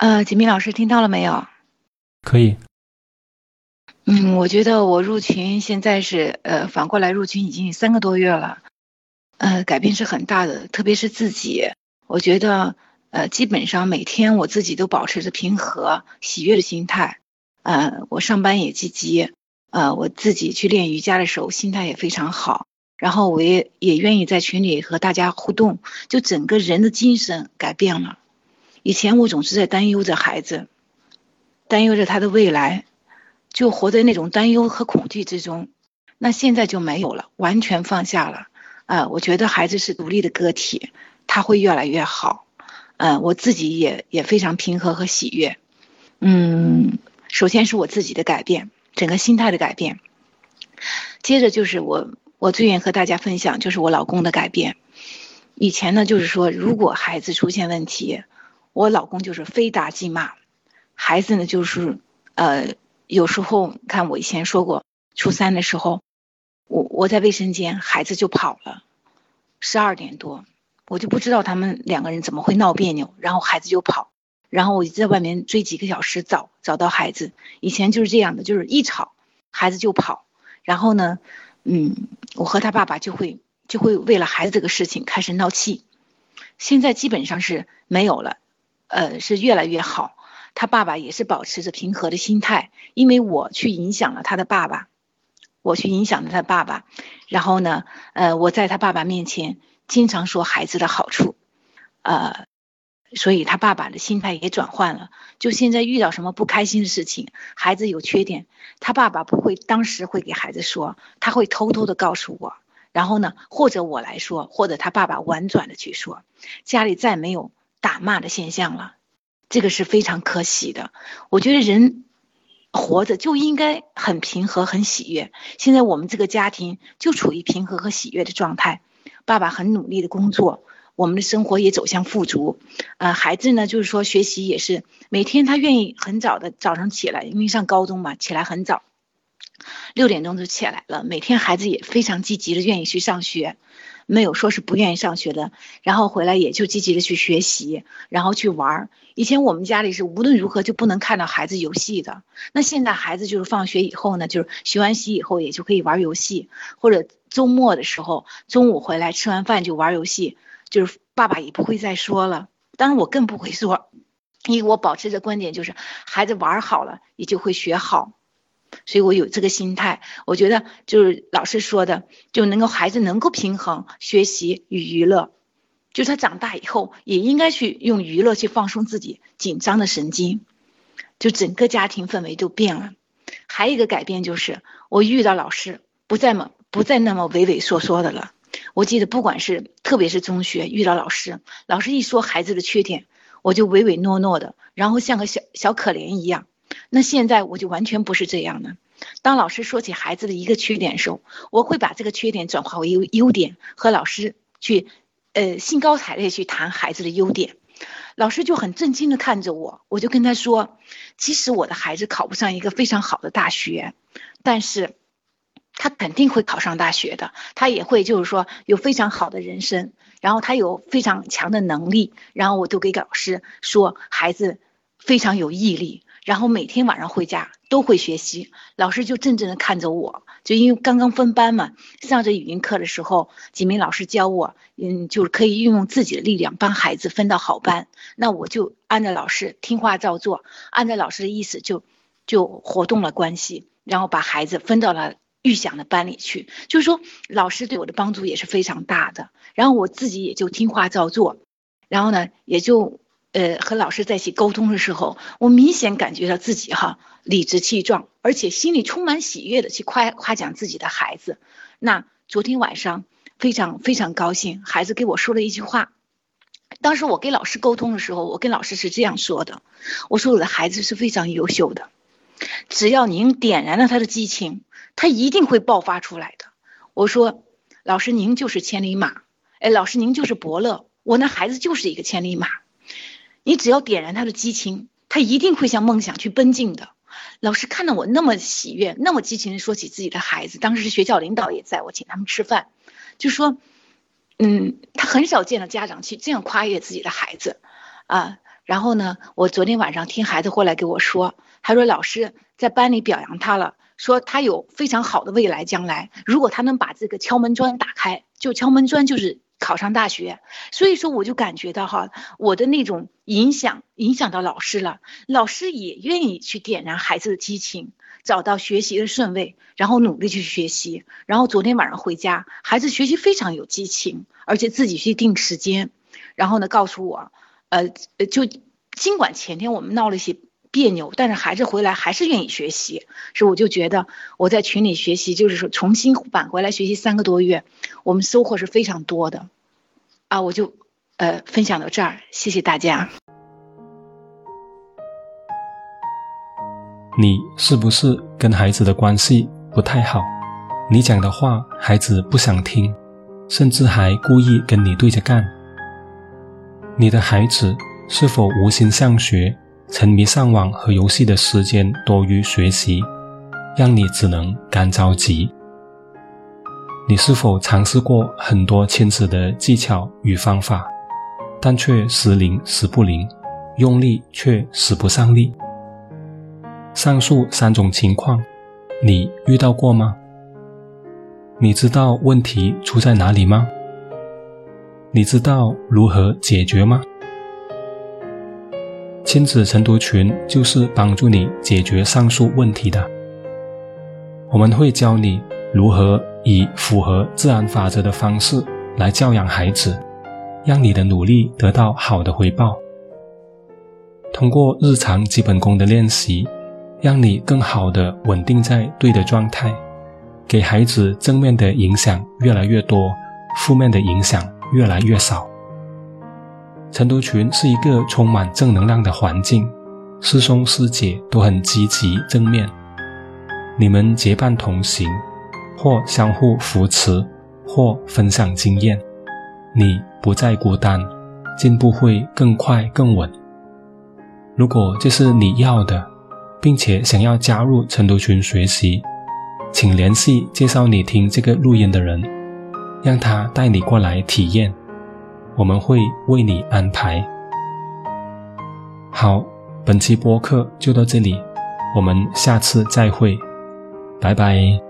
呃，锦明老师听到了没有？可以。嗯，我觉得我入群现在是呃，反过来入群已经有三个多月了，呃，改变是很大的，特别是自己，我觉得呃，基本上每天我自己都保持着平和、喜悦的心态，呃，我上班也积极，呃，我自己去练瑜伽的时候心态也非常好，然后我也也愿意在群里和大家互动，就整个人的精神改变了。以前我总是在担忧着孩子，担忧着他的未来，就活在那种担忧和恐惧之中。那现在就没有了，完全放下了。啊，我觉得孩子是独立的个体，他会越来越好。嗯，我自己也也非常平和和喜悦。嗯，首先是我自己的改变，整个心态的改变。接着就是我，我最愿意和大家分享，就是我老公的改变。以前呢，就是说如果孩子出现问题。我老公就是非打即骂，孩子呢就是呃有时候看我以前说过，初三的时候，我我在卫生间，孩子就跑了，十二点多，我就不知道他们两个人怎么会闹别扭，然后孩子就跑，然后我就在外面追几个小时找找到孩子，以前就是这样的，就是一吵孩子就跑，然后呢，嗯，我和他爸爸就会就会为了孩子这个事情开始闹气，现在基本上是没有了。呃，是越来越好。他爸爸也是保持着平和的心态，因为我去影响了他的爸爸，我去影响了他爸爸。然后呢，呃，我在他爸爸面前经常说孩子的好处，呃，所以他爸爸的心态也转换了。就现在遇到什么不开心的事情，孩子有缺点，他爸爸不会当时会给孩子说，他会偷偷的告诉我。然后呢，或者我来说，或者他爸爸婉转的去说，家里再没有。打骂的现象了，这个是非常可喜的。我觉得人活着就应该很平和、很喜悦。现在我们这个家庭就处于平和和喜悦的状态。爸爸很努力的工作，我们的生活也走向富足。呃，孩子呢，就是说学习也是每天他愿意很早的早上起来，因为上高中嘛，起来很早，六点钟就起来了。每天孩子也非常积极的愿意去上学。没有说是不愿意上学的，然后回来也就积极的去学习，然后去玩儿。以前我们家里是无论如何就不能看到孩子游戏的，那现在孩子就是放学以后呢，就是学完习以后也就可以玩游戏，或者周末的时候中午回来吃完饭就玩游戏，就是爸爸也不会再说了，当然我更不会说，因为我保持着观点就是孩子玩好了也就会学好。所以我有这个心态，我觉得就是老师说的，就能够孩子能够平衡学习与娱乐，就是他长大以后也应该去用娱乐去放松自己紧张的神经，就整个家庭氛围就变了。还有一个改变就是，我遇到老师不再么不再那么畏畏缩缩的了。我记得不管是特别是中学遇到老师，老师一说孩子的缺点，我就唯唯诺诺的，然后像个小小可怜一样。那现在我就完全不是这样的。当老师说起孩子的一个缺点的时候，我会把这个缺点转化为优优点，和老师去呃兴高采烈去谈孩子的优点。老师就很震惊的看着我，我就跟他说，其实我的孩子考不上一个非常好的大学，但是他肯定会考上大学的，他也会就是说有非常好的人生，然后他有非常强的能力，然后我就给老师说，孩子非常有毅力。然后每天晚上回家都会学习，老师就怔怔的看着我，就因为刚刚分班嘛，上着语音课的时候，几名老师教我，嗯，就是可以运用自己的力量帮孩子分到好班，那我就按照老师听话照做，按照老师的意思就就活动了关系，然后把孩子分到了预想的班里去，就是说老师对我的帮助也是非常大的，然后我自己也就听话照做，然后呢也就。呃，和老师在一起沟通的时候，我明显感觉到自己哈理直气壮，而且心里充满喜悦的去夸夸奖自己的孩子。那昨天晚上非常非常高兴，孩子给我说了一句话。当时我跟老师沟通的时候，我跟老师是这样说的：我说我的孩子是非常优秀的，只要您点燃了他的激情，他一定会爆发出来的。我说老师您就是千里马，哎，老师您就是伯乐，我那孩子就是一个千里马。你只要点燃他的激情，他一定会向梦想去奔进的。老师看到我那么喜悦，那么激情的说起自己的孩子，当时学校领导也在我请他们吃饭，就说，嗯，他很少见到家长去这样夸耀自己的孩子，啊，然后呢，我昨天晚上听孩子过来给我说，他说老师在班里表扬他了，说他有非常好的未来将来，如果他能把这个敲门砖打开，就敲门砖就是考上大学。所以说我就感觉到哈，我的那种影响影响到老师了，老师也愿意去点燃孩子的激情。找到学习的顺位，然后努力去学习。然后昨天晚上回家，孩子学习非常有激情，而且自己去定时间。然后呢，告诉我，呃，就尽管前天我们闹了一些别扭，但是孩子回来还是愿意学习。所以我就觉得我在群里学习，就是说重新返回来学习三个多月，我们收获是非常多的。啊，我就呃分享到这儿，谢谢大家。你是不是跟孩子的关系不太好？你讲的话孩子不想听，甚至还故意跟你对着干。你的孩子是否无心向学，沉迷上网和游戏的时间多于学习，让你只能干着急？你是否尝试过很多亲子的技巧与方法，但却时灵时不灵，用力却使不上力？上述三种情况，你遇到过吗？你知道问题出在哪里吗？你知道如何解决吗？亲子晨读群就是帮助你解决上述问题的。我们会教你如何以符合自然法则的方式来教养孩子，让你的努力得到好的回报。通过日常基本功的练习。让你更好的稳定在对的状态，给孩子正面的影响越来越多，负面的影响越来越少。晨读群是一个充满正能量的环境，师兄师姐都很积极正面，你们结伴同行，或相互扶持，或分享经验，你不再孤单，进步会更快更稳。如果这是你要的。并且想要加入晨读群学习，请联系介绍你听这个录音的人，让他带你过来体验，我们会为你安排。好，本期播客就到这里，我们下次再会，拜拜。